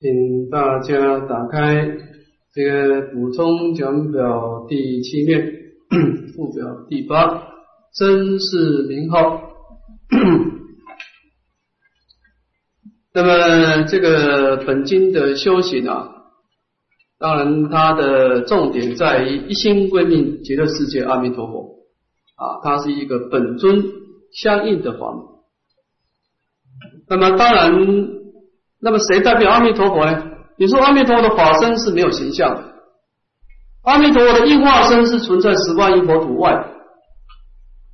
请大家打开这个补充讲表第七面 附表第八真是名号。那么这个本经的修行啊，当然它的重点在于一心归命极乐世界阿弥陀佛啊，它是一个本尊相应的法门。那么当然。那么谁代表阿弥陀佛呢？你说阿弥陀佛的法身是没有形象的，阿弥陀佛的应化身是存在十万亿佛土外。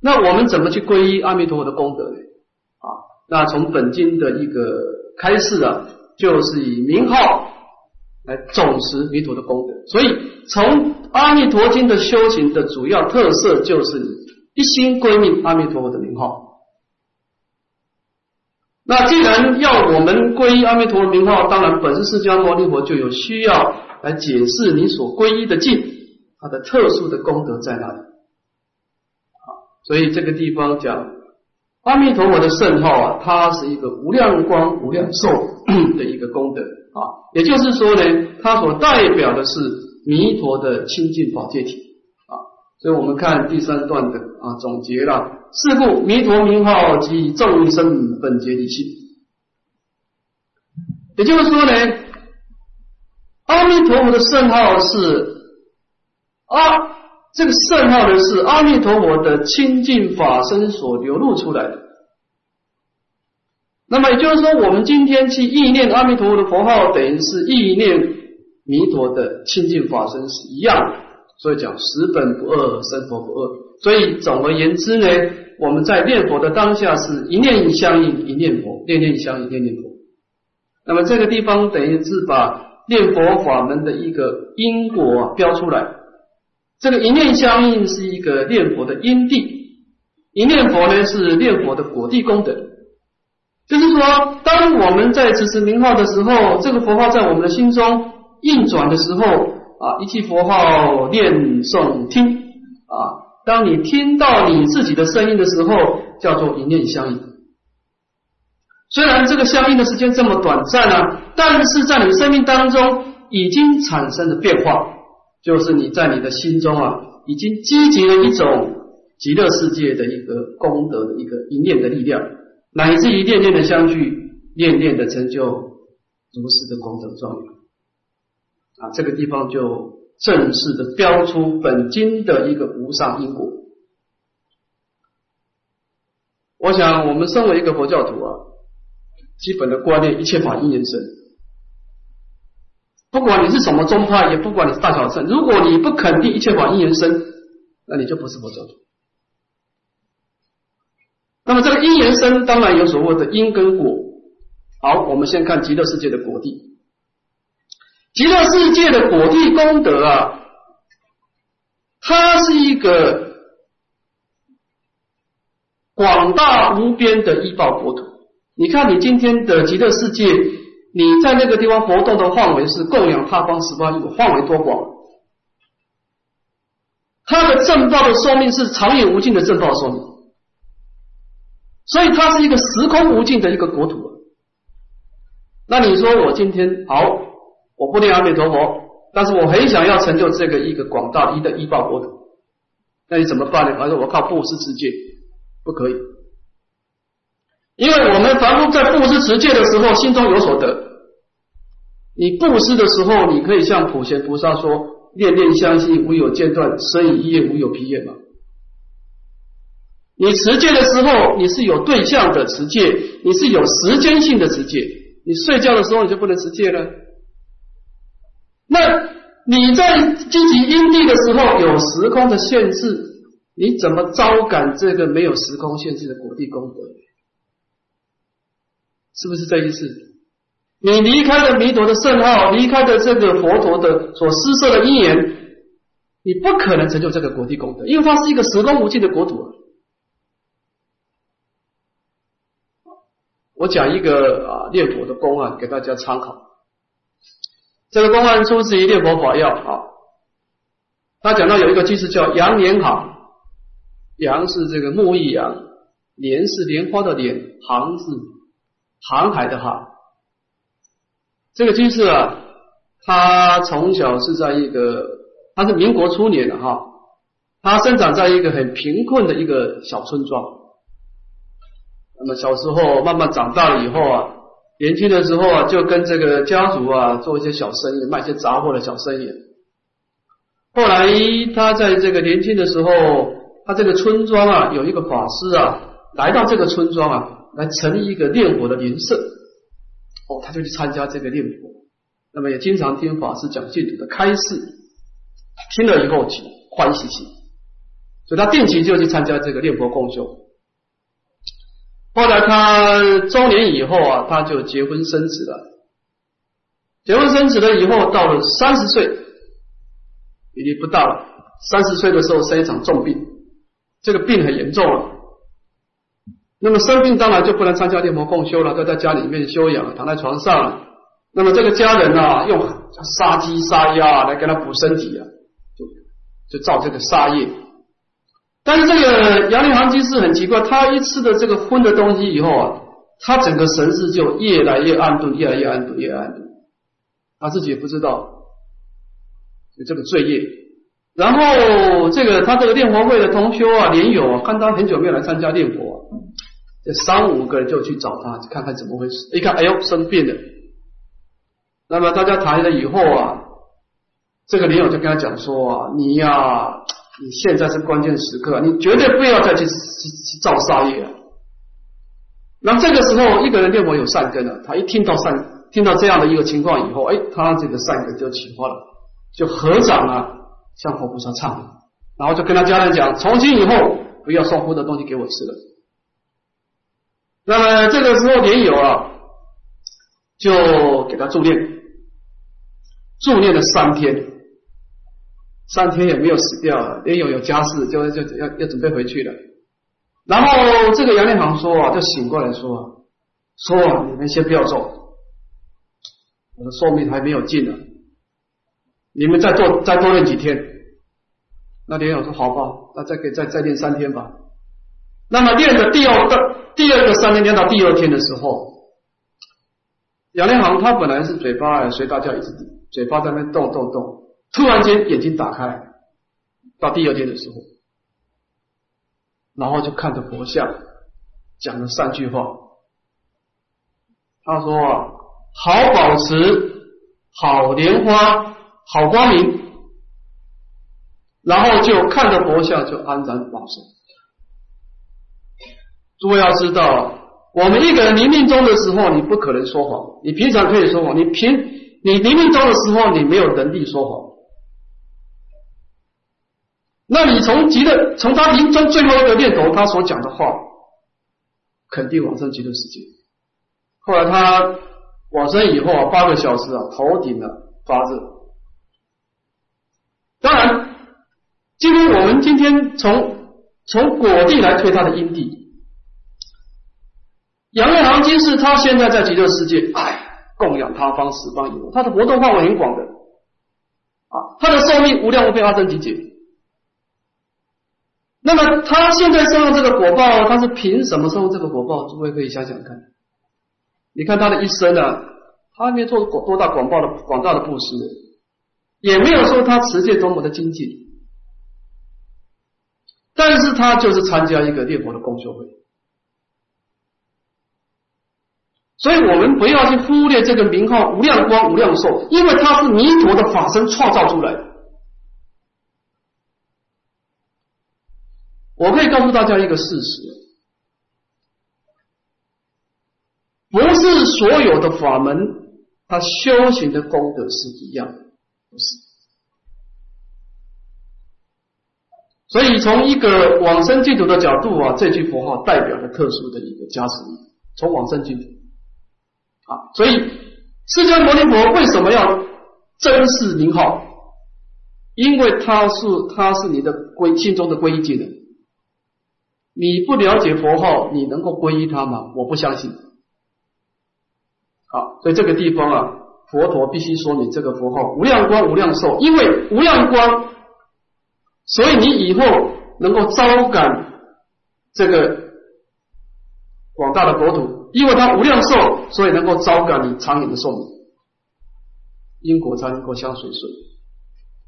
那我们怎么去皈依阿弥陀佛的功德呢？啊，那从本经的一个开示啊，就是以名号来总持弥陀的功德。所以从阿弥陀经的修行的主要特色就是一心归命阿弥陀佛的名号。那既然要我们皈依阿弥陀佛名号，当然本师释迦牟尼佛就有需要来解释你所皈依的境，它的特殊的功德在哪里？好，所以这个地方讲阿弥陀佛的圣号啊，它是一个无量光、无量寿的一个功德啊，也就是说呢，它所代表的是弥陀的清净宝界体啊。所以我们看第三段的啊总结了。是故弥陀名号及众生本觉离性，也就是说呢，阿弥陀佛的圣号是阿这个圣号呢是阿弥陀佛的清净法身所流露出来的。那么也就是说，我们今天去意念阿弥陀佛的佛号，等于是意念弥陀的清净法身是一样的。所以讲十本不二，生佛不二。所以总而言之呢。我们在念佛的当下是一念相应一念佛，念念相应念念佛。那么这个地方等于是把念佛法门的一个因果标出来。这个一念相应是一个念佛的因地，一念佛呢是念佛的果地功德。就是说，当我们在持持名号的时候，这个佛号在我们的心中运转的时候啊，一句佛号念诵听啊。当你听到你自己的声音的时候，叫做一念相应。虽然这个相应的时间这么短暂啊，但是在你生命当中已经产生了变化，就是你在你的心中啊，已经积集了一种极乐世界的一个功德的一个一念的力量，乃至于念念的相聚，念念的成就如是的功德状元啊，这个地方就。正式的标出本经的一个无上因果。我想，我们身为一个佛教徒啊，基本的观念，一切法因缘生。不管你是什么宗派，也不管你是大小乘，如果你不肯定一切法因缘生，那你就不是佛教徒。那么这个因缘生，当然有所谓的因跟果。好，我们先看极乐世界的果地。极乐世界的果地功德啊，它是一个广大无边的依报国土。你看，你今天的极乐世界，你在那个地方活动的范围是供养他方十八亿，范围多广？它的正报的寿命是长远无尽的正报寿命，所以它是一个时空无尽的一个国土。那你说我今天好？我不念阿弥陀佛，但是我很想要成就这个一个广大一的医报国土，那你怎么办呢？还是我靠布施持戒？不可以，因为我们凡夫在布施持戒的时候，心中有所得。你布施的时候，你可以向普贤菩萨说：“念念相信，无有间断；生以业，无有疲厌。”嘛。你持戒的时候，你是有对象的持戒，你是有时间性的持戒。你睡觉的时候，你就不能持戒了。那你在积极因地的时候有时空的限制，你怎么招感这个没有时空限制的果地功德？是不是这意思？你离开了弥陀的圣号，离开的这个佛陀的所施设的因缘，你不可能成就这个果地功德，因为它是一个时空无尽的国土。我讲一个啊念佛的公案给大家参考。这个公案出自于《念佛法要》啊，他讲到有一个句子叫“杨莲好”，杨是这个木易杨，莲是莲花的莲，行是航海的航。这个居士啊，他从小是在一个，他是民国初年的哈，他生长在一个很贫困的一个小村庄。那么小时候慢慢长大了以后啊，年轻的时候啊，就跟这个家族啊做一些小生意，卖一些杂货的小生意。后来他在这个年轻的时候，他这个村庄啊有一个法师啊来到这个村庄啊，来成立一个念佛的灵社。哦，他就去参加这个念佛，那么也经常听法师讲净土的开示，听了以后起欢喜心，所以他定期就去参加这个念佛共修。后来他中年以后啊，他就结婚生子了。结婚生子了以后，到了三十岁，已经不大了。三十岁的时候生一场重病，这个病很严重了。那么生病当然就不能参加念佛共修了，都在家里面休养，躺在床上。那么这个家人啊，用杀鸡杀鸭来给他补身体啊，就就造这个杀业。但是这个杨立行居士很奇怪，他一吃的这个荤的东西以后啊，他整个神识就越来越暗钝，越来越暗钝，越暗钝。他自己也不知道有这个罪业。然后这个他这个念佛会的同修啊、莲友啊，看他很久没有来参加念佛。这三五个人就去找他，看看怎么回事。一看，哎呦，生病了。那么大家谈了以后啊，这个林友就跟他讲说啊，你呀，你现在是关键时刻，你绝对不要再去去去造杀业了。那这个时候，一个人念佛有善根了，他一听到善，听到这样的一个情况以后，哎，他这个善根就启发了，就合掌啊，向佛菩萨忏悔，然后就跟他家人讲，从今以后不要送荤的东西给我吃了。那么这个时候，莲友啊，就给他助念，助念了三天，三天也没有死掉。也有有家事，就就要要准备回去了。然后这个杨连行说啊，就醒过来说，说你们先不要走，我的寿命还没有尽呢，你们再多再多练几天。那连友说好吧，那再给再再练三天吧。那么练的第二个。第二个三天练到第二天的时候，杨连航他本来是嘴巴随大家一直嘴巴在那动动动，突然间眼睛打开，到第二天的时候，然后就看着佛像讲了三句话。他说：“，好保持，好莲花，好光明。”然后就看着佛像就安然往生。诸位要知道，我们一个人临命终的时候，你不可能说谎。你平常可以说谎，你平你临命终的时候，你没有能力说谎。那你从极乐，从他临终最后一个念头，他所讲的话，肯定往生极乐世界。后来他往生以后啊，八个小时啊，头顶啊发热。当然，今天我们今天从从果地来推他的因地。杨月行金是他现在在极乐世界，哎，供养他方十方有，他的活动范围很广的啊，他的寿命无量无边阿僧祇劫。那么他现在受到这个果报，他是凭什么受这个果报？诸位可以想想看，你看他的一生啊，他没做过多大广报的广大的布施，也没有说他持戒多么的精进，但是他就是参加一个念佛的共修会。所以我们不要去忽略这个名号无量光无量寿，因为它是弥陀的法身创造出来的。我可以告诉大家一个事实：不是所有的法门，它修行的功德是一样，不是。所以从一个往生净土的角度啊，这句佛号代表了特殊的一个加持力，从往生净土。啊，所以释迦牟尼佛为什么要珍视名号？因为他是他是你的归心中的皈依技能。你不了解佛号，你能够皈依他吗？我不相信。好，所以这个地方啊，佛陀必须说你这个佛号无量光无量寿，因为无量光，所以你以后能够招感这个广大的国土。因为它无量寿，所以能够招感你长远的寿命。因果才能够相随顺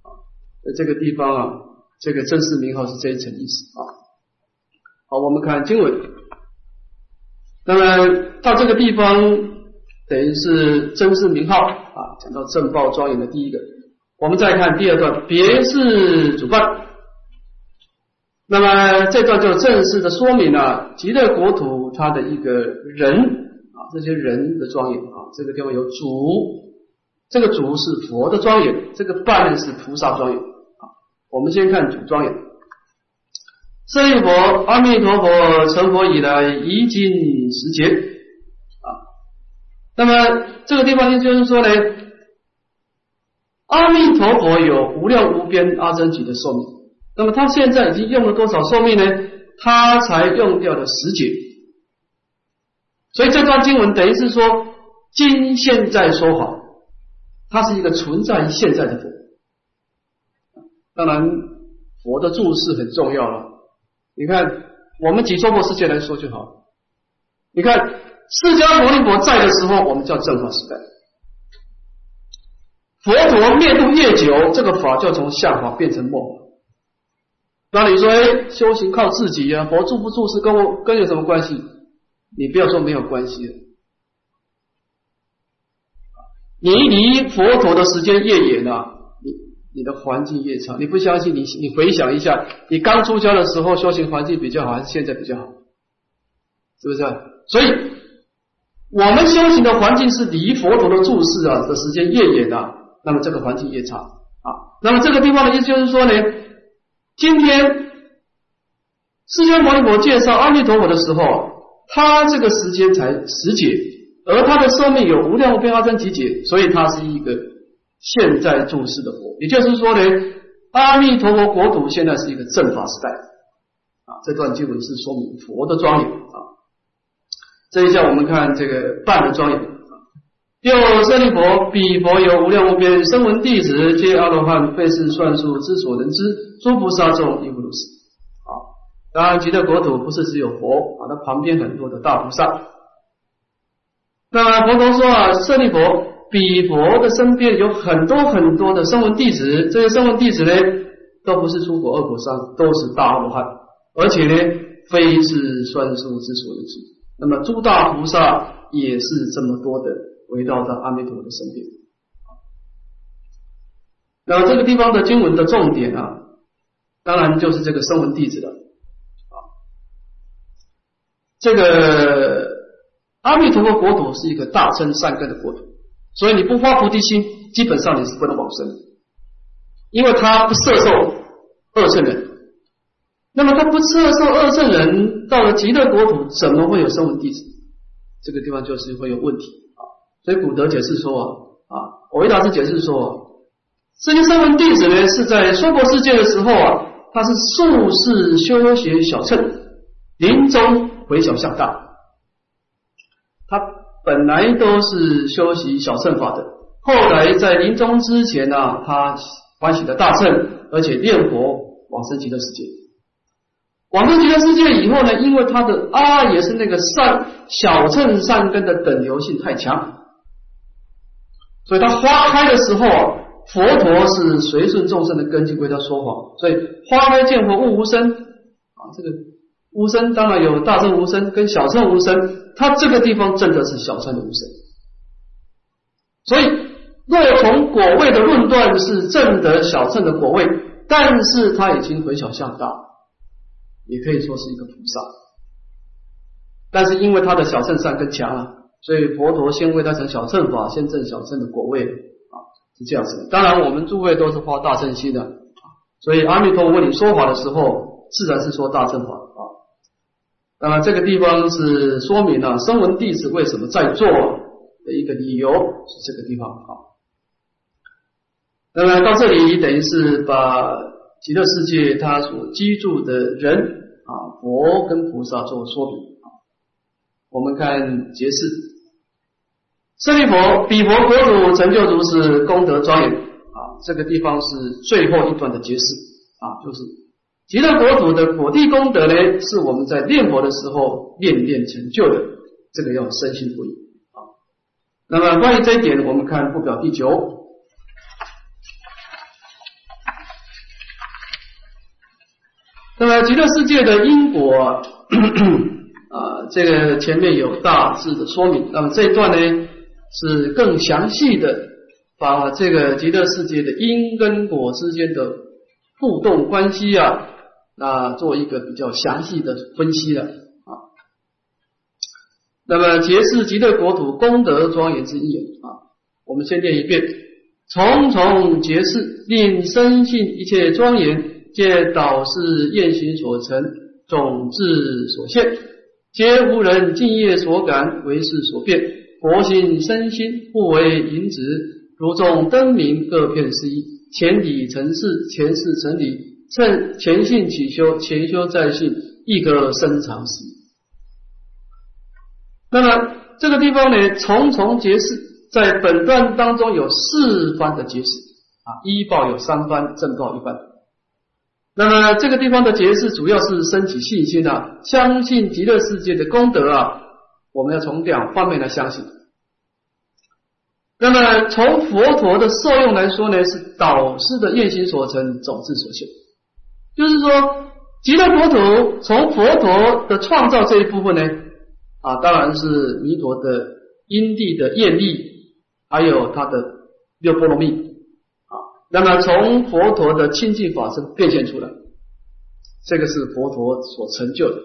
啊。在这个地方啊，这个正式名号是这一层意思啊。好，我们看经文，那么到这个地方等于是正式名号啊，讲到正报庄严的第一个。我们再看第二段，别是主办。那么这段就正式的说明了极乐国土它的一个人啊，这些人的庄严啊，这个地方有主，这个主是佛的庄严，这个伴是菩萨庄严啊。我们先看主庄严，这一佛，阿弥陀佛成佛以来已经十劫啊。那么这个地方呢，就是说呢，阿弥陀佛有无量无边阿僧祇的寿命。那么他现在已经用了多少寿命呢？他才用掉了十劫，所以这段经文等于是说，今现在说法，它是一个存在于现在的佛。当然，佛的注释很重要了。你看，我们几娑婆世界来说就好。你看，释迦牟尼佛在的时候，我们叫正法时代；佛陀灭度越久，这个法就从相法变成末法。那你说，哎，修行靠自己呀？佛住不住是跟我跟有什么关系？你不要说没有关系。你离佛陀的时间越远啊，你的环境越差。你不相信？你你回想一下，你刚出家的时候修行环境比较好，还是现在比较好？是不是？所以，我们修行的环境是离佛陀的注视啊的时间越远的，那么这个环境越差啊。那么这个地方的意思就是说呢？今天释迦牟尼佛介绍阿弥陀佛的时候，他这个时间才十劫，而他的寿命有无量无边阿僧祇劫，所以他是一个现在住世的佛。也就是说呢，阿弥陀佛国土现在是一个正法时代啊。这段经文是说明佛的庄严啊。这一下我们看这个半的庄严啊。又舍利佛，彼佛有无量无边声闻弟子，皆阿罗汉，非是算数之所能知。诸菩萨众亦不如是。啊，当然极乐国土不是只有佛啊，它旁边很多的大菩萨。那佛陀说啊，舍利佛，彼佛的身边有很多很多的声闻弟子，这些声闻弟子呢，都不是出国二果上，都是大阿罗汉，而且呢，非是算数之所能知。那么诸大菩萨也是这么多的。围绕在阿弥陀佛的身边，那这个地方的经文的重点啊，当然就是这个声闻弟子了啊。这个阿弥陀佛国土是一个大乘善根的国土，所以你不发菩提心，基本上你是不能往生的，因为他不摄受二乘人。那么他不摄受二乘人，到了极乐国土，怎么会有声闻弟子？这个地方就是会有问题啊。所以古德解释说啊，我维达斯解释说，这些声闻弟子呢是在娑婆世界的时候啊，他是术士修学小乘，临终回小向大。他本来都是修习小乘法的，后来在临终之前呢，他欢喜的大乘，而且念佛往生极乐世界。往生极乐世界以后呢，因为他的啊也是那个善小乘善根的等流性太强。所以他花开的时候啊，佛陀是随顺众生的根基为他说法，所以花开见佛悟无生啊，这个无生当然有大乘无生跟小乘无生，他这个地方证的是小乘的无生。所以若从果位的论断是证得小乘的果位，但是他已经回小向大，也可以说是一个菩萨，但是因为他的小乘善根强啊。所以佛陀先为他成小乘法，先证小乘的果位啊，是这样子。当然，我们诸位都是发大乘心的，所以阿弥陀佛你说法的时候，自然是说大乘法啊。当然，这个地方是说明了声闻弟子为什么在做的一个理由是这个地方啊。那么到这里等于是把极乐世界他所居住的人啊，佛跟菩萨做说明啊。我们看解释，舍利佛，彼佛国土成就如是功德庄严啊！这个地方是最后一段的解释啊，就是极乐国土的果地功德呢，是我们在念佛的时候念念成就的，这个要深信不疑啊。那么关于这一点，我们看不表第九。那么极乐世界的因果 啊，这个前面有大致的说明，那么这一段呢，是更详细的把这个极乐世界的因跟果之间的互动关系啊。那，做一个比较详细的分析了啊。那么结是极乐国土功德庄严之意啊，我们先念一遍：重重结是令生信一切庄严。皆导是验行所成，种智所现，皆无人敬业所感，为事所变。佛心身心互为引指，如众灯明各片是一。前底成事，前事成理，趁前信起修，前修再信，亦可深长时。那么这个地方呢，重重结事，在本段当中有四番的结事啊，一报有三番，正报一番。那么这个地方的解释主要是升起信心啊，相信极乐世界的功德啊，我们要从两方面来相信。那么从佛陀的受用来说呢，是导师的愿心所成，种子所现。就是说，极乐国土从佛陀的创造这一部分呢，啊，当然是弥陀的因地的业力，还有他的六波罗蜜。啊那么从佛陀的清净法身变现出来，这个是佛陀所成就的。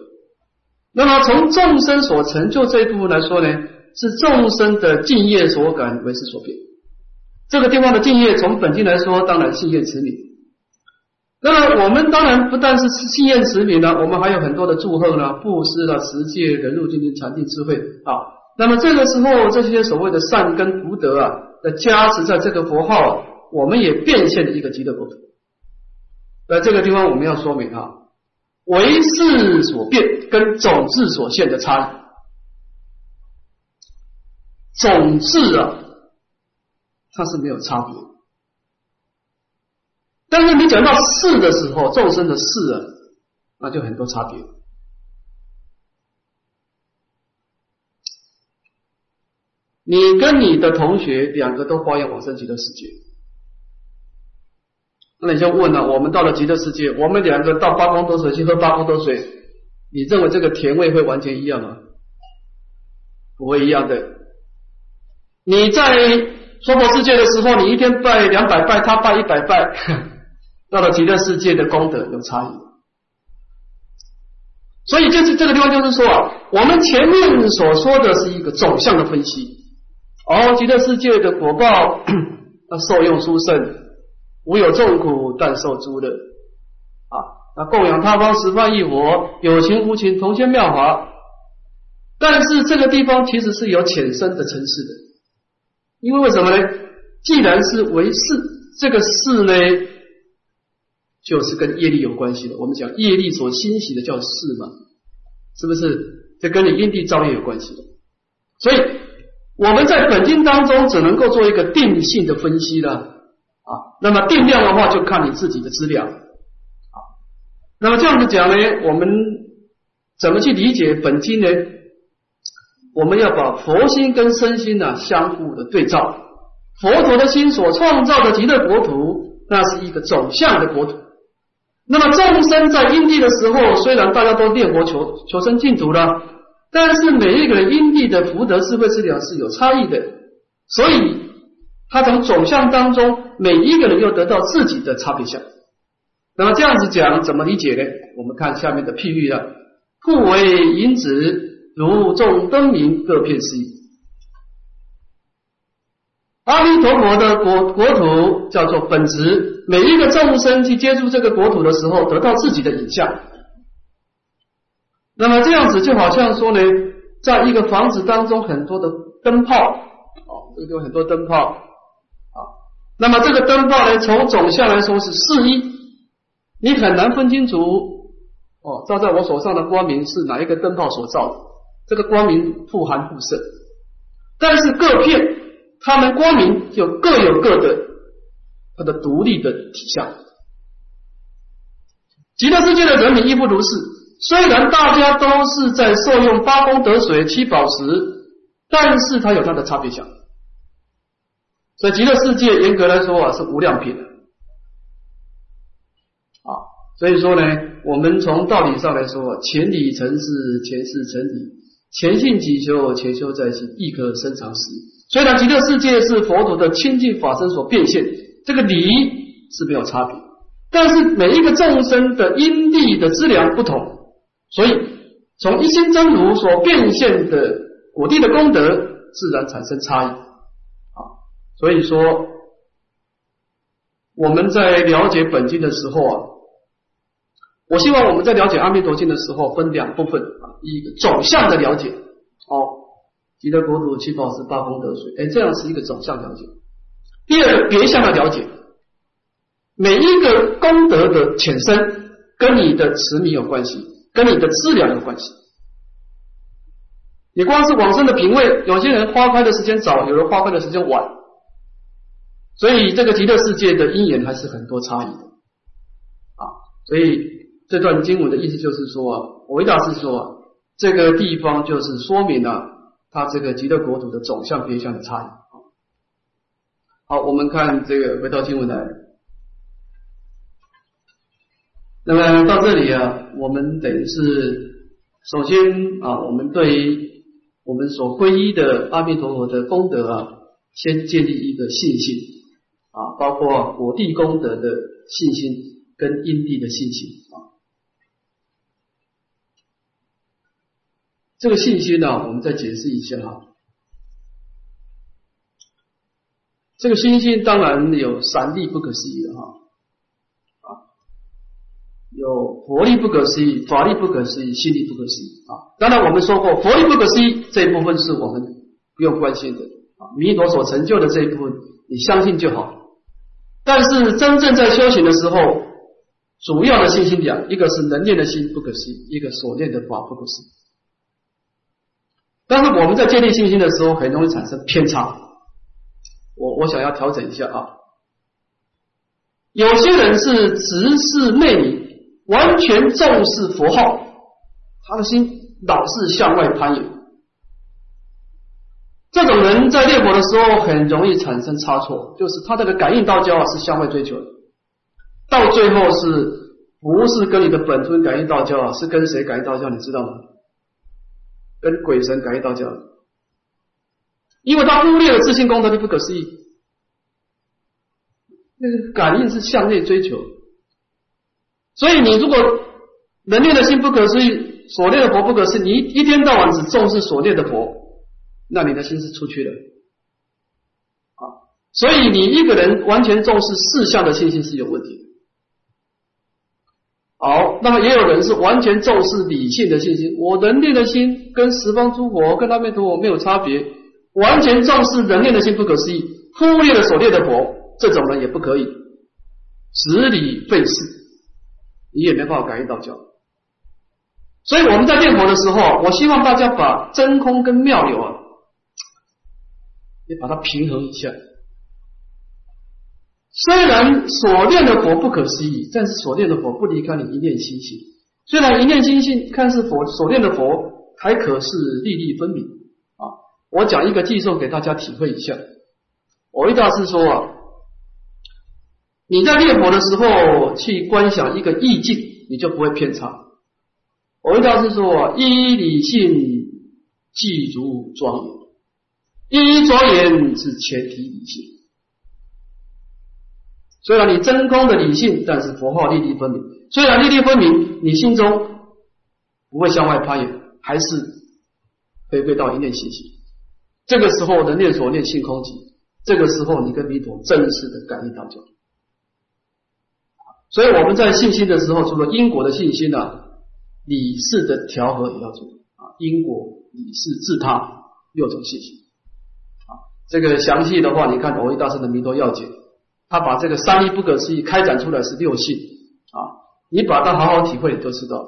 那么从众生所成就这一部分来说呢，是众生的敬业所感为是所变。这个地方的敬业，从本经来说，当然信愿持名。那么我们当然不但是信愿持名呢，我们还有很多的祝贺呢，布施了持戒、人入精进、禅定、智慧啊。那么这个时候，这些所谓的善根福德啊，的加持在这个佛号。我们也变现了一个极乐国土，在这个地方我们要说明啊，为事所变跟种子所现的差异。种子啊，它是没有差别，但是你讲到事的时候，众生的事啊，那就很多差别。你跟你的同学两个都发愿往生极乐世界。那你就问了，我们到了极乐世界，我们两个到八功德水去喝八功德水，你认为这个甜味会完全一样吗？不会一样的。你在娑婆世界的时候，你一天拜两百拜，他拜一百拜，到了极乐世界的功德有差异。所以就是这个地方，就是说啊，我们前面所说的是一个总向的分析，而极乐世界的果报，那受用殊胜。无有众苦，但受诸乐啊！那供养他方十方一佛，有情无情同现妙法。但是这个地方其实是有浅深的层次的，因为为什么呢？既然是为事，这个事呢，就是跟业力有关系的。我们讲业力所欣喜的叫事嘛，是不是？这跟你因地造业有关系的。所以我们在本经当中只能够做一个定性的分析了。啊，那么定量的话，就看你自己的资料。啊，那么这样子讲呢，我们怎么去理解本经呢？我们要把佛心跟身心呢相互的对照。佛陀的心所创造的极乐国土，那是一个走向的国土。那么众生在因地的时候，虽然大家都念佛求求生净土了，但是每一个人因地的福德智慧质量是有差异的，所以。他从总相当中，每一个人又得到自己的差别相。那么这样子讲，怎么理解呢？我们看下面的譬喻了：互为引子，如众灯明，各片是一。阿弥陀佛的国国土叫做本质，每一个众生去接触这个国土的时候，得到自己的影像。那么这样子就好像说呢，在一个房子当中，很多的灯泡啊，哦，有很多灯泡啊。那么这个灯泡呢，从总相来说是四一，你很难分清楚哦，照在我手上的光明是哪一个灯泡所照的，这个光明互含互摄，但是各片他们光明就各有各的它的独立的体相。极乐世界的人民亦不如是，虽然大家都是在受用八功德水七宝石，但是它有它的差别相。所以极乐世界严格来说啊是无量品的啊，所以说呢，我们从道理上来说，前理成事，前世成理，前信即修，前修在心，亦可生长时。虽然极乐世界是佛陀的清净法身所变现，这个理是没有差别，但是每一个众生的因地的资粮不同，所以从一心真如所变现的果地的功德，自然产生差异啊。所以说，我们在了解本经的时候啊，我希望我们在了解阿弥陀经的时候分两部分啊，一个总向的了解哦。极乐国土七宝是八功德水，哎，这样是一个总项了解。第二个别向的了解，每一个功德的浅深跟你的持名有关系，跟你的质量有关系。你光是往生的品位，有些人花开的时间早，有人花开的时间晚，所以这个极乐世界的因缘还是很多差异的啊。所以这段经文的意思就是说，维大师说，这个地方就是说明了。它这个极乐国土的总相别相的差异。好，我们看这个回到经文来。那么到这里啊，我们等于是首先啊，我们对于我们所皈依的阿弥陀佛的功德啊，先建立一个信心啊，包括果地功德的信心跟因地的信心啊。这个信心呢，我们再解释一下哈。这个信心当然有三力不可思议的哈，啊，有佛力不可思议、法力不可思议、心力不可思议啊。当然我们说过，佛力不可思议这一部分是我们不用关心的啊，弥陀所成就的这一部分，你相信就好。但是真正在修行的时候，主要的信心两，一个是能念的心不可思议，一个所念的法不可思议。但是我们在建立信心的时候，很容易产生偏差。我我想要调整一下啊。有些人是直视内里，完全重视佛号，他的心老是向外攀岩。这种人在念佛的时候，很容易产生差错，就是他这个感应道交啊，是向外追求的，到最后是不是跟你的本尊感应道交啊？是跟谁感应道交？你知道吗？跟鬼神感应道交，因为他忽略了自信功德的不可思议。那个感应是向内追求，所以你如果能念的心不可思议，所念的佛不可思议，你一天到晚只重视所念的佛，那你的心是出去的啊。所以你一个人完全重视四相的信心是有问题。好，那么也有人是完全重视理性的信心，我人念的心跟十方诸佛、跟阿弥陀佛没有差别，完全重视人念的心不可思议，忽略了所念的佛，这种人也不可以，执理废事，你也没办法感应到教。所以我们在念佛的时候，我希望大家把真空跟妙有啊，你把它平衡一下。虽然所念的佛不可思议，但是所念的佛不离开你一念心性。虽然一念心性看似佛所念的佛，还可是粒粒分明啊！我讲一个寄送给大家体会一下。我一大师说啊，你在念佛的时候去观想一个意境，你就不会偏差。我一大师说啊，一理性即如庄严，一庄严是前提理性。虽然你真空的理性，但是佛号粒粒分明。虽然粒粒分明，你心中不会向外攀缘，还是回归到一念信心。这个时候的念所念性空寂，这个时候你跟弥陀正式的感应道交。所以我们在信心的时候，除了因果的信心呢，理事的调和也要做啊。因果、理事、自他六种信心啊。这个详细的话，你看藕益大师的《弥陀要解》。他把这个三一不可思议开展出来是六性啊，你把它好好体会，都知道。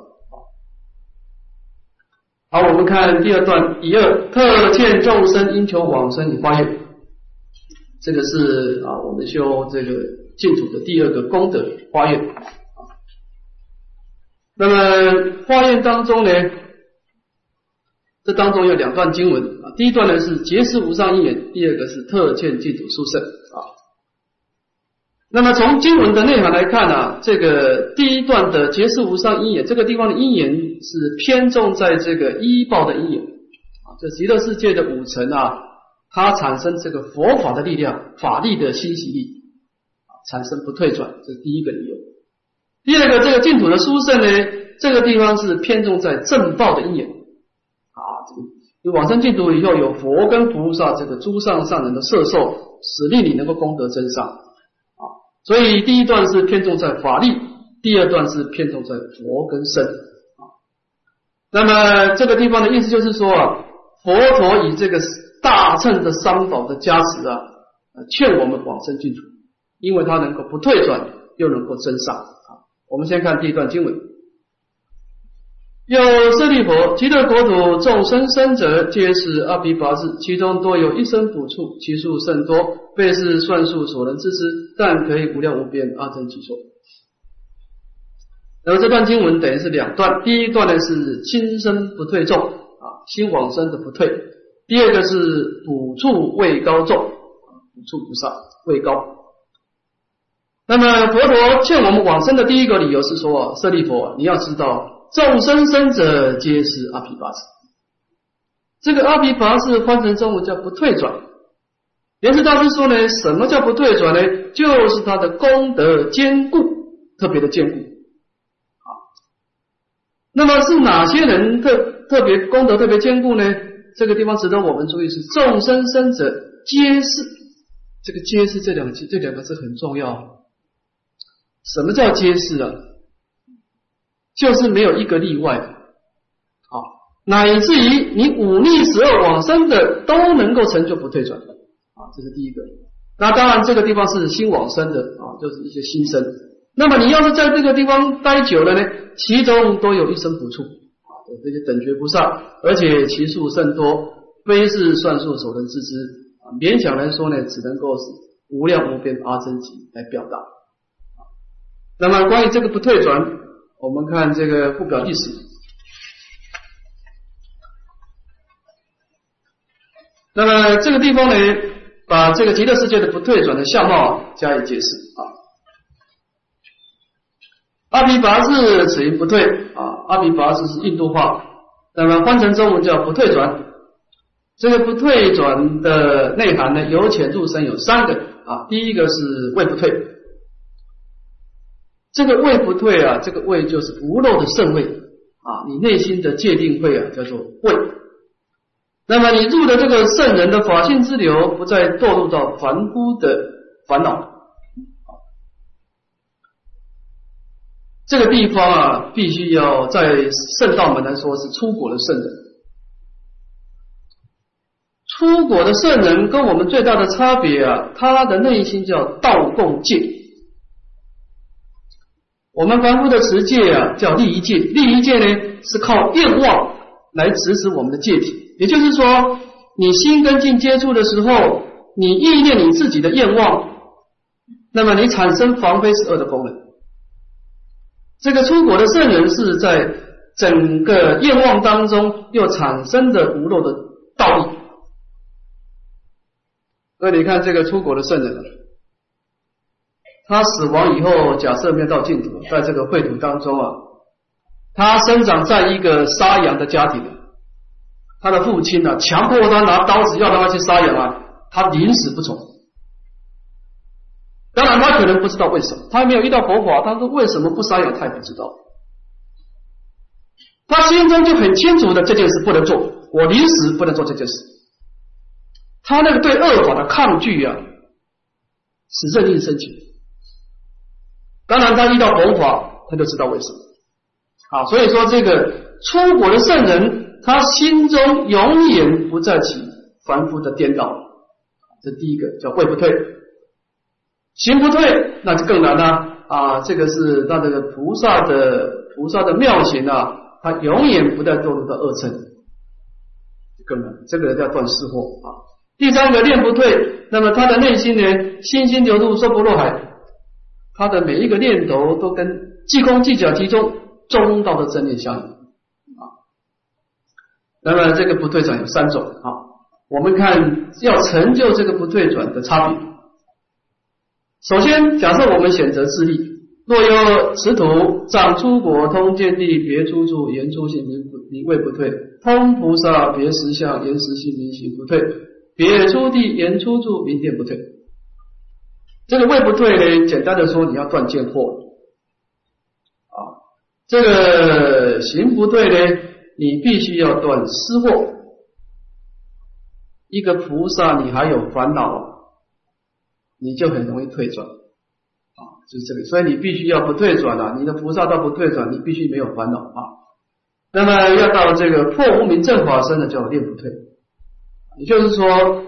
好，我们看第二段一二，特见众生因求往生以化验，这个是啊，我们修这个净土的第二个功德化验。那么化验当中呢，这当中有两段经文啊，第一段呢是结识无上因缘，第二个是特见净土殊胜。那么从经文的内涵来看啊，这个第一段的结世无上因缘，这个地方的因缘是偏重在这个依报的因缘啊，这极乐世界的五层啊，它产生这个佛法的力量、法力的欣喜力，产生不退转，这是第一个理由。第二个，这个净土的殊胜呢，这个地方是偏重在正报的因缘啊，这个往生净土以后，有佛跟菩萨这个诸上上人的摄受，使令你能够功德增上。所以第一段是偏重在法力，第二段是偏重在佛跟身啊。那么这个地方的意思就是说啊，佛陀以这个大乘的三宝的加持啊，劝我们往生净土，因为他能够不退转，又能够增上啊。我们先看第一段经文。有舍利佛，极乐国土众生生者，皆是阿毗跋致，其中多有一生补处，其数甚多，非是算数所能知之，但可以无量无边阿僧祇说。那么这段经文等于是两段，第一段呢是心生不退众啊，心往生的不退；第二个是补处位高众，补处不上位高。那么佛陀劝我们往生的第一个理由是说，舍利佛，你要知道。众生生者皆是阿毗跋致，这个阿毗跋致换成中文叫不退转。莲师大师说呢，什么叫不退转呢？就是他的功德坚固，特别的坚固。啊，那么是哪些人特特别功德特别坚固呢？这个地方值得我们注意是众生生者皆是，这个皆是这两句这两个字很重要。什么叫皆是啊？就是没有一个例外，好，乃至于你五逆十二往生的都能够成就不退转，啊，这是第一个。那当然这个地方是新往生的啊，就是一些新生。那么你要是在这个地方待久了呢，其中都有一生不处啊，这些等觉不上，而且其数甚多，非是算数所能自知啊。勉强来说呢，只能够是无量无边阿僧祇来表达。那么关于这个不退转。我们看这个附表第十，那么这个地方呢，把这个极乐世界的不退转的相貌加以解释啊。阿毗跋致此因不退啊，阿毗跋致是印度话，那么翻成中文叫不退转。这个不退转的内涵呢，由浅入深有三个啊，第一个是未不退。这个位不退啊，这个位就是无漏的圣位啊，你内心的界定位啊，叫做位。那么你入的这个圣人的法性之流，不再堕入到凡夫的烦恼。这个地方啊，必须要在圣道门来说是出国的圣人。出国的圣人跟我们最大的差别啊，他的内心叫道共戒。我们凡夫的持戒啊，叫立一戒。立一戒呢，是靠愿望来指使我们的戒体。也就是说，你心跟境接触的时候，你意念你自己的愿望，那么你产生防非十恶的功能。这个出国的圣人是在整个愿望当中又产生的无漏的道义。所以你看这个出国的圣人。他死亡以后，假设没有到净土，在这个秽土当中啊，他生长在一个杀羊的家庭，他的父亲呢，强迫他拿刀子要他去杀羊啊，他临死不从。当然，他可能不知道为什么，他没有遇到佛法，他说为什么不杀羊，他也不知道。他心中就很清楚的这件事不能做，我临死不能做这件事。他那个对恶法的抗拒啊，是任意生起。当然，他遇到佛法，他就知道为什么。啊，所以说这个出国的圣人，他心中永远不再起凡夫的颠倒。这第一个叫位不退，行不退，那就更难了啊！这个是那这个菩萨的菩萨的妙行啊，他永远不再堕入到恶乘，更难。这个叫断四惑啊。第三个念不退，那么他的内心呢，心心流入娑婆若海。他的每一个念头都跟即空即假即中中道的真理相应啊。那么这个不退转有三种啊。我们看要成就这个不退转的差别，首先，假设我们选择自利，若有此土长出果，通见地，别出处，言出性，名不名位不退；通菩萨，别实相，言实性，名行不退；别出地，言出处，名电不退。这个位不退呢？简单的说，你要断见惑啊。这个行不对呢，你必须要断失惑。一个菩萨，你还有烦恼。你就很容易退转啊，就是这个，所以你必须要不退转啊，你的菩萨道不退转，你必须没有烦恼啊。那么要到这个破无明正法身的叫念不退，也就是说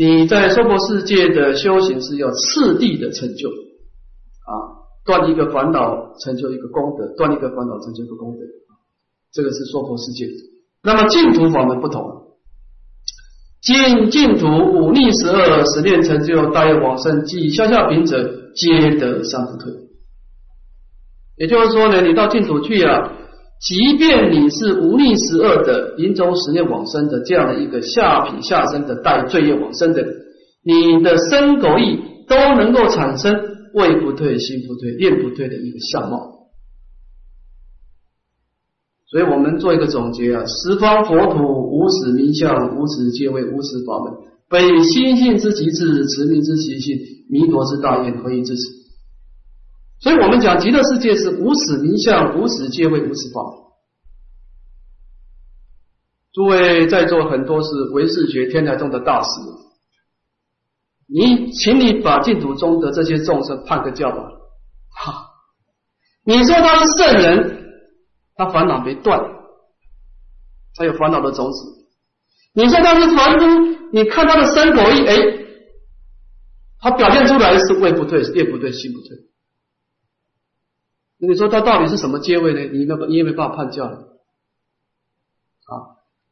你在娑婆世界的修行是要次第的成就啊，断一个烦恼成就一个功德，断一个烦恼成就一个功德，这个是娑婆世界。那么净土法门不同。净净土五逆十二十念成就大业往生即消下品者，皆得三不退。也就是说呢，你到净土去啊，即便你是无逆十二的临终十念往生的这样的一个下品下生的带罪业往生的，你的身口意都能够产生位不退、心不退、念不退的一个相貌。所以我们做一个总结啊，十方佛土无始名相，无始皆为无始法门，北心性之极致，持名之习性，弥陀之大愿，何以至此？所以我们讲极乐世界是无始名相，无始皆为无始法。诸位在座很多是唯识学天台宗的大师，你请你把净土中的这些众生判个教吧。哈，你说他是圣人。他烦恼没断，他有烦恼的种子。你说他是凡夫，你看他的身口意，哎，他表现出来是位不对，业不对，心不对。你说他到底是什么阶位呢？你没你也没办法判教啊。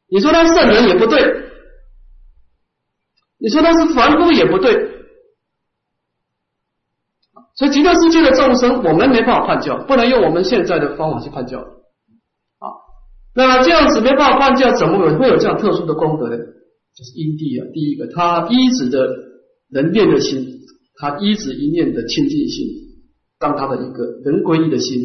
你说他圣人也不对，你说他是凡夫也不对。所以极乐世界的众生，我们没办法判教，不能用我们现在的方法去判教啊。那这样子没办法判教，怎么会有这样特殊的功德呢？就是因地啊，第一个，他依止的能念的心，他依止一念的清净心，当他的一个人归依的心，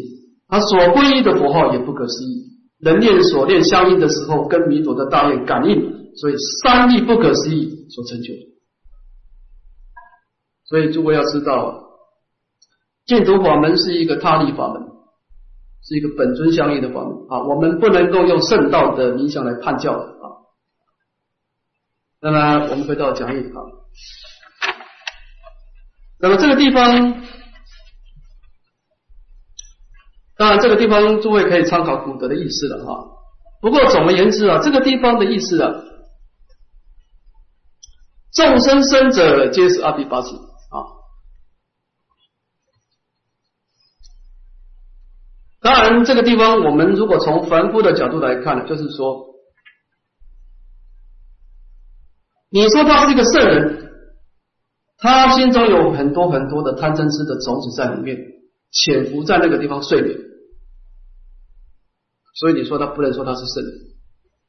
他所归依的佛号也不可思议，人念所念相应的时候，跟弥陀的大愿感应，所以三力不可思议所成就。所以诸位要知道，净土法门是一个他力法门。是一个本尊相应的法门啊，我们不能够用圣道的名相来判教的啊。那么我们回到讲义啊，那么这个地方，当然这个地方诸位可以参考古德的意思了哈。不过总而言之啊，这个地方的意思啊，众生生者皆是阿毗跋致。当然，这个地方我们如果从凡夫的角度来看，就是说，你说他是一个圣人，他心中有很多很多的贪嗔痴的种子在里面，潜伏在那个地方睡眠，所以你说他不能说他是圣人。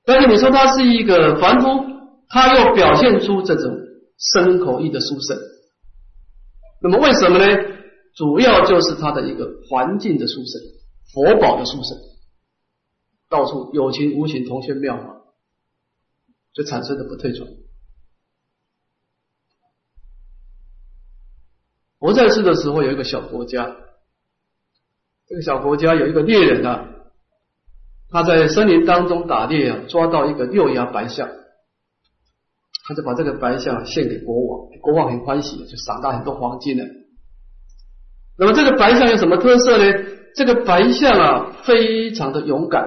但是你说他是一个凡夫，他又表现出这种身口意的殊胜，那么为什么呢？主要就是他的一个环境的殊胜。佛宝的殊胜，到处有情无情同宣妙法，就产生的不退转。佛在世的时候有一个小国家，这个小国家有一个猎人啊，他在森林当中打猎啊，抓到一个六牙白象，他就把这个白象献给国王，国王很欢喜，就赏他很多黄金了。那么这个白象有什么特色呢？这个白象啊，非常的勇敢，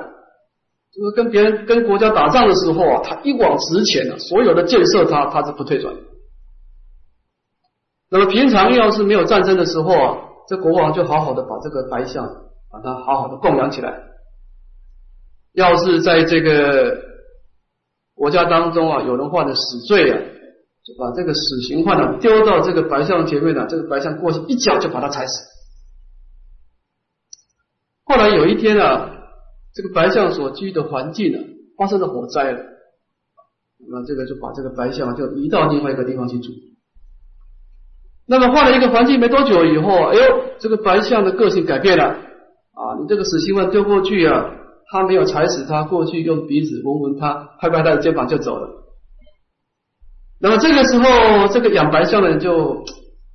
就是跟别人跟国家打仗的时候啊，他一往直前啊，所有的箭射他，他是不退转。那么平常要是没有战争的时候啊，这国王就好好的把这个白象把它好好的供养起来。要是在这个国家当中啊，有人犯了死罪啊，就把这个死刑犯呢丢到这个白象前面呢，这个白象过去一脚就把他踩死。后来有一天啊，这个白象所居的环境呢发生了火灾了，那这个就把这个白象就移到另外一个地方去住。那么换了一个环境没多久以后，哎呦，这个白象的个性改变了啊！你这个死刑犯丢过去啊，他没有踩死他，过去用鼻子闻闻他，拍拍他的肩膀就走了。那么这个时候，这个养白象的人就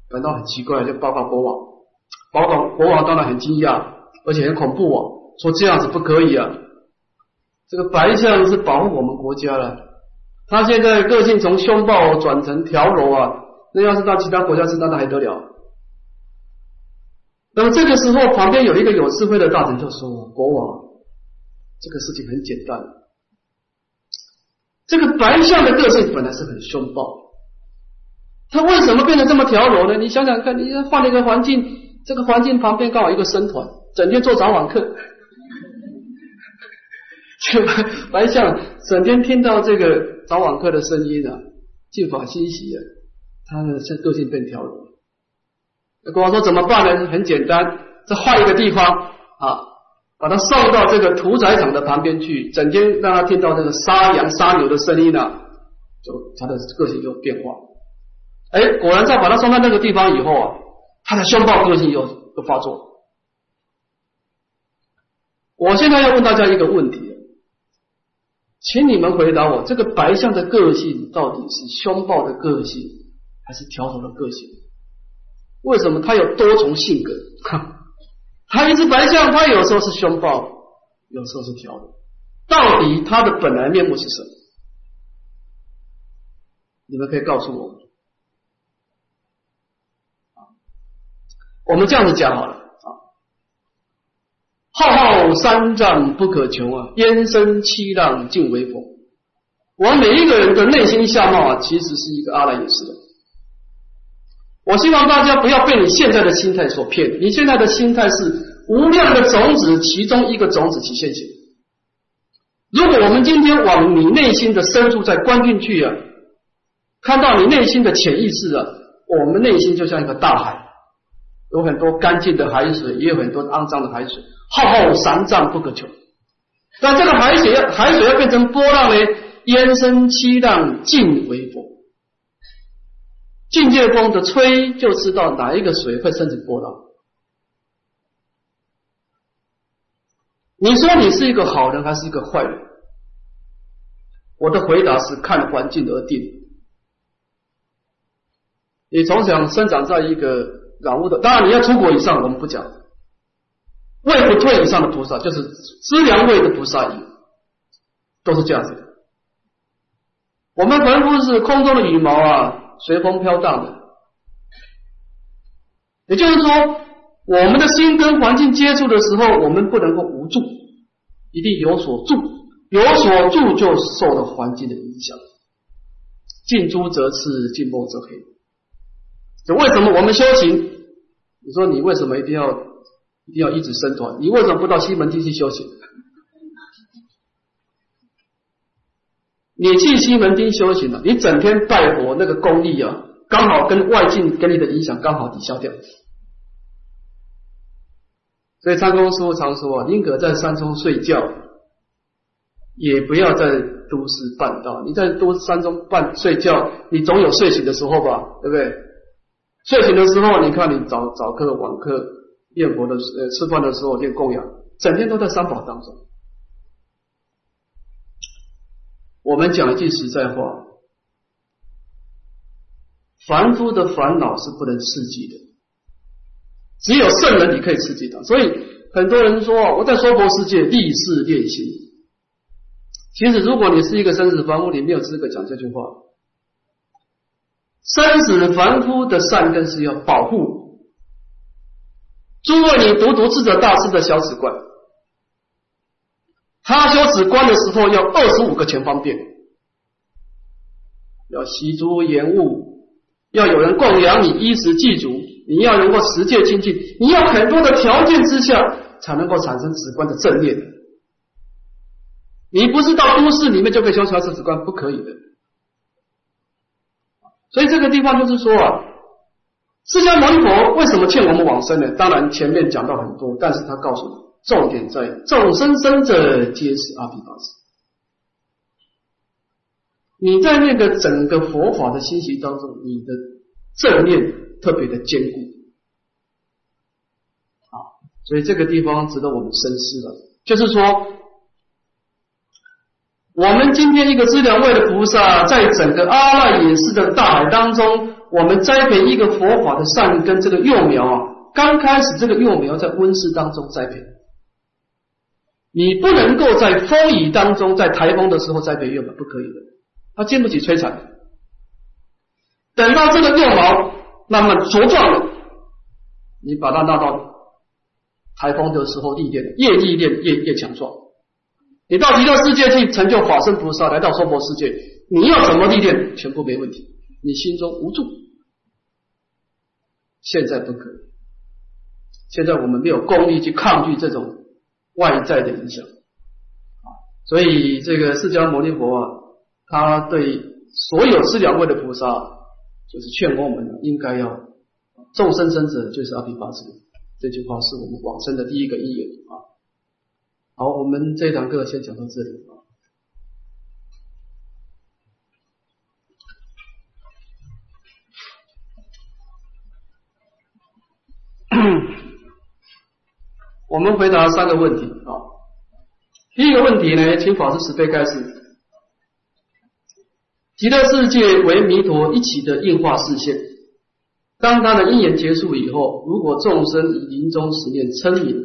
感到很奇怪，就报告国王，报告国王当然很惊讶，而且很恐怖啊，说这样子不可以啊！这个白象是保护我们国家的，他现在个性从凶暴转成调柔啊，那要是到其他国家身上，那还得了？那么这个时候，旁边有一个有智慧的大臣就说：“国王，这个事情很简单。”这个白象的个性本来是很凶暴，他为什么变得这么调柔呢？你想想看，你换了一个环境，这个环境旁边刚好一个僧团，整天做早晚课，这个白象整天听到这个早晚课的声音啊，净法欣喜啊，他的这个性变调柔。国王说怎么办呢？很简单，再换一个地方啊。把他送到这个屠宰场的旁边去，整天让他听到这个杀羊杀牛的声音呢，就他的个性就变化。哎，果然在把他送到那个地方以后啊，他的凶暴个性又又发作。我现在要问大家一个问题，请你们回答我：这个白象的个性到底是凶暴的个性，还是调和的个性？为什么他有多重性格？他一只白象，他有时候是凶暴，有时候是调柔。到底他的本来面目是什么？你们可以告诉我。我们这样子讲好了啊。浩浩三藏不可求啊，烟生七浪尽为佛。我们每一个人的内心相貌啊，其实是一个阿赖耶识的。我希望大家不要被你现在的心态所骗。你现在的心态是无量的种子其中一个种子其现行。如果我们今天往你内心的深处再关进去啊，看到你内心的潜意识啊，我们内心就像一个大海，有很多干净的海水，也有很多肮脏的海水，浩浩三藏不可求。但这个海水要海水要变成波浪呢，烟生七浪尽为佛。境界风的吹，就知道哪一个水会生成波浪。你说你是一个好人还是一个坏人？我的回答是看环境而定。你从小生长在一个染污的，当然你要出国以上，我们不讲。位不退以上的菩萨，就是资粮位的菩萨也，都是这样子的。我们凡夫是空中的羽毛啊。随风飘荡的，也就是说，我们的心跟环境接触的时候，我们不能够无助，一定有所助，有所助就受到环境的影响。近朱则赤，近墨则黑。就为什么我们修行？你说你为什么一定要一定要一直生团？你为什么不到西门町去修行？你去西门町修行了，你整天拜佛那个功力啊，刚好跟外境给你的影响刚好抵消掉。所以参公师傅常说啊，宁可在山中睡觉，也不要在都市办道。你在都山中办睡觉，你总有睡醒的时候吧，对不对？睡醒的时候，你看你早早课晚课念佛的呃吃饭的时候念供养，整天都在三宝当中。我们讲一句实在话，凡夫的烦恼是不能刺激的，只有圣人你可以刺激他。所以很多人说我在娑婆世界立誓练心，其实如果你是一个生死凡夫，你没有资格讲这句话。生死凡夫的善根是要保护。诸位，你读读智者大师的小史观。他修止观的时候要二十五个前方便，要习诸言物，要有人供养你衣食祭足，你要能够持戒清净，你要很多的条件之下才能够产生止观的正念。你不是到都市里面就可以修小止观，不可以的。所以这个地方就是说啊，释迦牟尼佛为什么劝我们往生呢？当然前面讲到很多，但是他告诉你。重点在众生生者皆是阿毗达斯。你在那个整个佛法的信息当中，你的正念特别的坚固。啊，所以这个地方值得我们深思了。就是说，我们今天一个资粮位的菩萨，在整个阿赖耶识的大海当中，我们栽培一个佛法的善根，这个幼苗啊，刚开始这个幼苗在温室当中栽培。你不能够在风雨当中，在台风的时候栽培幼苗，不可以的，它经不起摧残。等到这个幼苗慢慢茁壮了，你把它拿到台风的时候历练，越历练越越强壮。你到极乐世界去成就法身菩萨，来到娑婆世界，你要怎么历练，全部没问题。你心中无助，现在不可以。现在我们没有功力去抗拒这种。外在的影响。啊，所以这个释迦牟尼佛啊，他对所有四两位的菩萨，就是劝我们应该要众生生者就是阿弥陀佛，这句话是我们往生的第一个意愿啊。好，我们这堂课先讲到这里啊。我们回答三个问题啊。第一个问题呢，请法师慈悲开示：极乐世界为弥陀一起的应化视线，当他的因缘结束以后，如果众生以临终时念称名，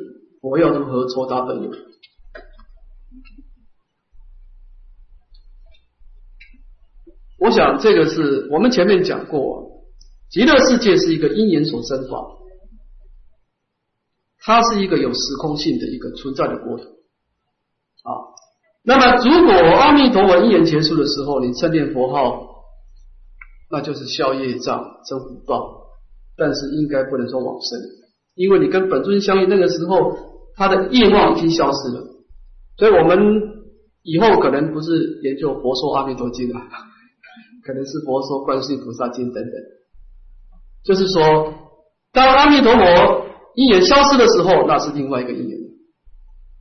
佛要如何酬答本有？我想这个是我们前面讲过，极乐世界是一个因缘所生法。它是一个有时空性的一个存在的国土啊。那么，如果阿弥陀佛一言结束的时候，你称念佛号，那就是消业障、增福报。但是，应该不能说往生，因为你跟本尊相遇那个时候，他的业望已经消失了。所以我们以后可能不是研究佛说阿弥陀经了，可能是佛说观世音菩萨经等等。就是说，当阿弥陀佛。因缘消失的时候，那是另外一个因缘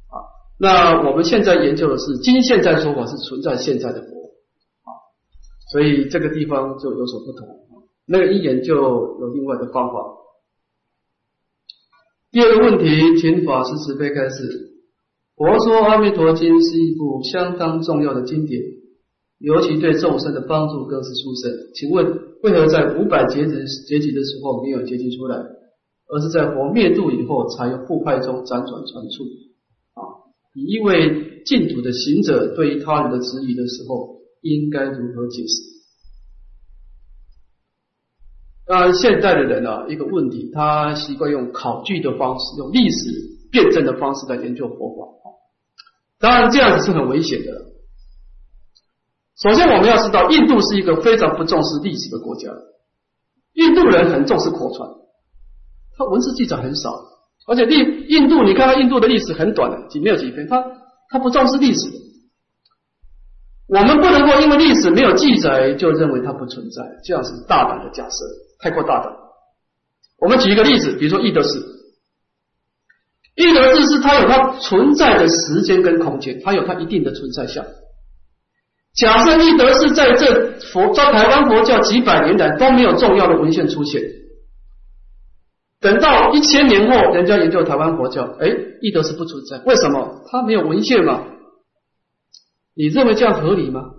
啊。那我们现在研究的是今现在说法是存在现在的佛啊，所以这个地方就有所不同。那个因缘就有另外的方法。第二个问题，请法师慈悲开示。佛说《阿弥陀经》是一部相当重要的经典，尤其对众生的帮助更是殊胜。请问为何在五百劫子劫集的时候没有结集出来？而是在佛灭度以后，才由互派中辗转传出。啊，一位净土的行者对于他人的质疑的时候，应该如何解释？当然，现代的人啊，一个问题，他习惯用考据的方式，用历史辩证的方式来研究佛法。当然，这样子是很危险的。首先，我们要知道，印度是一个非常不重视历史的国家，印度人很重视口传。他文字记载很少，而且历印度，你看看印度的历史很短的，几没有几篇，他他不重视历史。我们不能够因为历史没有记载就认为它不存在，这样是大胆的假设，太过大胆。我们举一个例子，比如说易德寺，易德寺是它有它存在的时间跟空间，它有它一定的存在相。假设易德寺在这佛在台湾佛教几百年来都没有重要的文献出现。等到一千年后，人家研究台湾佛教，哎，义德是不存在，为什么？他没有文献嘛？你认为这样合理吗？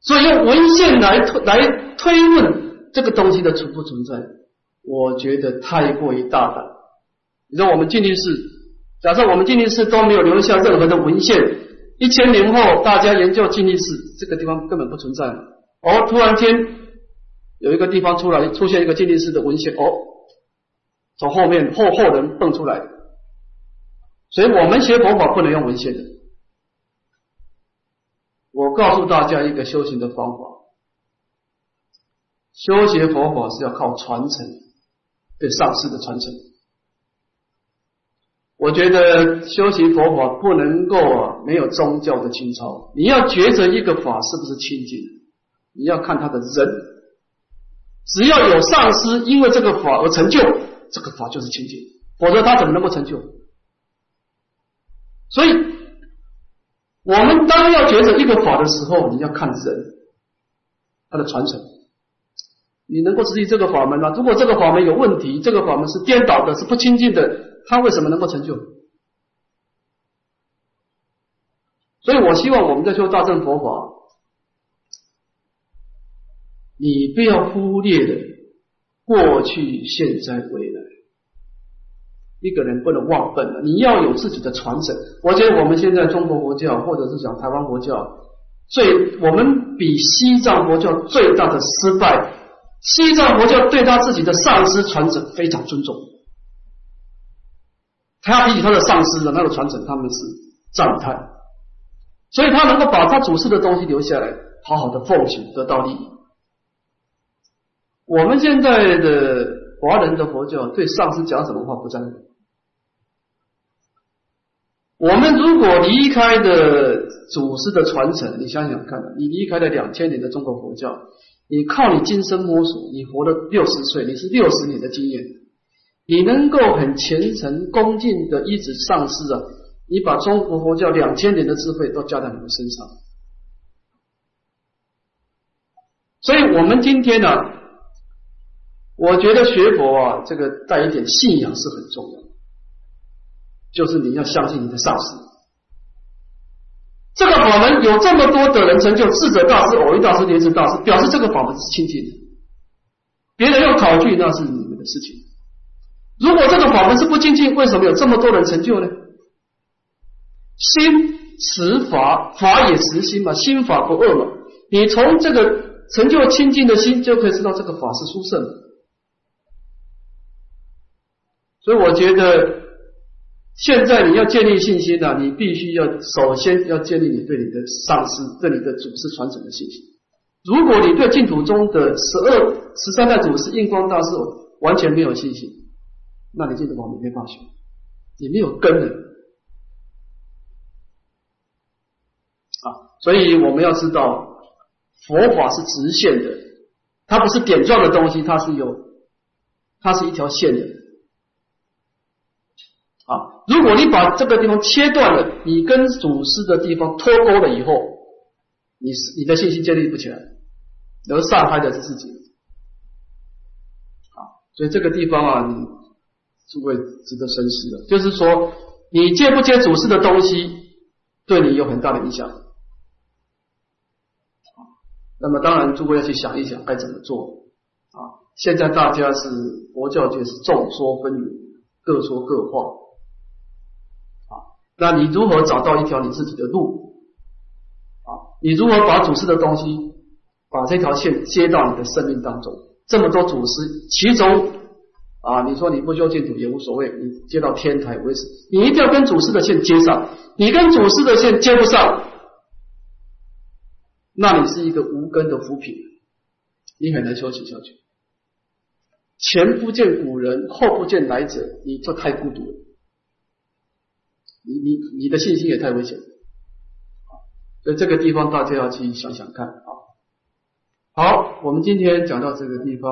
所以用文献来推来推论这个东西的存不存在，我觉得太过于大胆。你说我们静力寺，假设我们静力寺都没有留下任何的文献，一千年后大家研究静力寺，这个地方根本不存在，而突然间。有一个地方出来出现一个鉴定师的文献哦，从后面后后人蹦出来，所以我们学佛法不能用文献的。我告诉大家一个修行的方法，修学佛法是要靠传承，对上师的传承。我觉得修行佛法不能够啊没有宗教的情操，你要觉着一个法是不是清净，你要看他的人。只要有上师因为这个法而成就，这个法就是清净，否则他怎么能够成就？所以，我们当要觉得一个法的时候，你要看人他的传承。你能够持续这个法门吗？如果这个法门有问题，这个法门是颠倒的，是不清净的，他为什么能够成就？所以我希望我们在修大乘佛法，你不要忽略了过去、现在、未来。一个人不能忘本了，你要有自己的传承。我觉得我们现在中国佛教，或者是讲台湾佛教，最我们比西藏佛教最大的失败。西藏佛教对他自己的上师传承非常尊重，他要比起他的上师的那个传承，他们是赞叹，所以他能够把他祖师的东西留下来，好好的奉行，得到利益。我们现在的华人的佛教对上师讲什么话不在乎。我们如果离开的祖师的传承，你想想看，你离开了两千年的中国佛教。你靠你今生摸索，你活了六十岁，你是六十年的经验，你能够很虔诚恭敬的一直上师啊，你把中国佛教两千年的智慧都加在你的身上。所以，我们今天呢，我觉得学佛啊，这个带一点信仰是很重要的，就是你要相信你的上师。这个法门有这么多的人成就，智者大师、偶遇大师、莲池大师，表示这个法门是清净的。别人要考据，那是你们的事情。如果这个法门是不清净，为什么有这么多人成就呢？心持法，法也持心嘛，心法不二嘛。你从这个成就清净的心，就可以知道这个法是殊胜的。所以我觉得。现在你要建立信心呢，你必须要首先要建立你对你的上师、对你的祖师传承的信心。如果你对净土中的十二、十三代祖师印光大师完全没有信心，那你净土法门没法学，你没有根的啊。所以我们要知道，佛法是直线的，它不是点状的东西，它是有，它是一条线的。如果你把这个地方切断了，你跟祖师的地方脱钩了以后，你是你的信心建立不起来，而伤害的是自己。啊，所以这个地方啊，你诸位值得深思的，就是说你接不接祖师的东西，对你有很大的影响。那么当然，诸位要去想一想该怎么做。啊，现在大家是佛教界是众说纷纭，各说各话。那你如何找到一条你自己的路啊？你如何把祖师的东西，把这条线接到你的生命当中？这么多祖师，其中啊，你说你不修净土也无所谓，你接到天台为止，你一定要跟祖师的线接上。你跟祖师的线接不上，那你是一个无根的浮萍，你很难修行下去。前不见古人，后不见来者，你就太孤独了。你你你的信心也太危险了，所以这个地方大家要去想想看啊。好，我们今天讲到这个地方。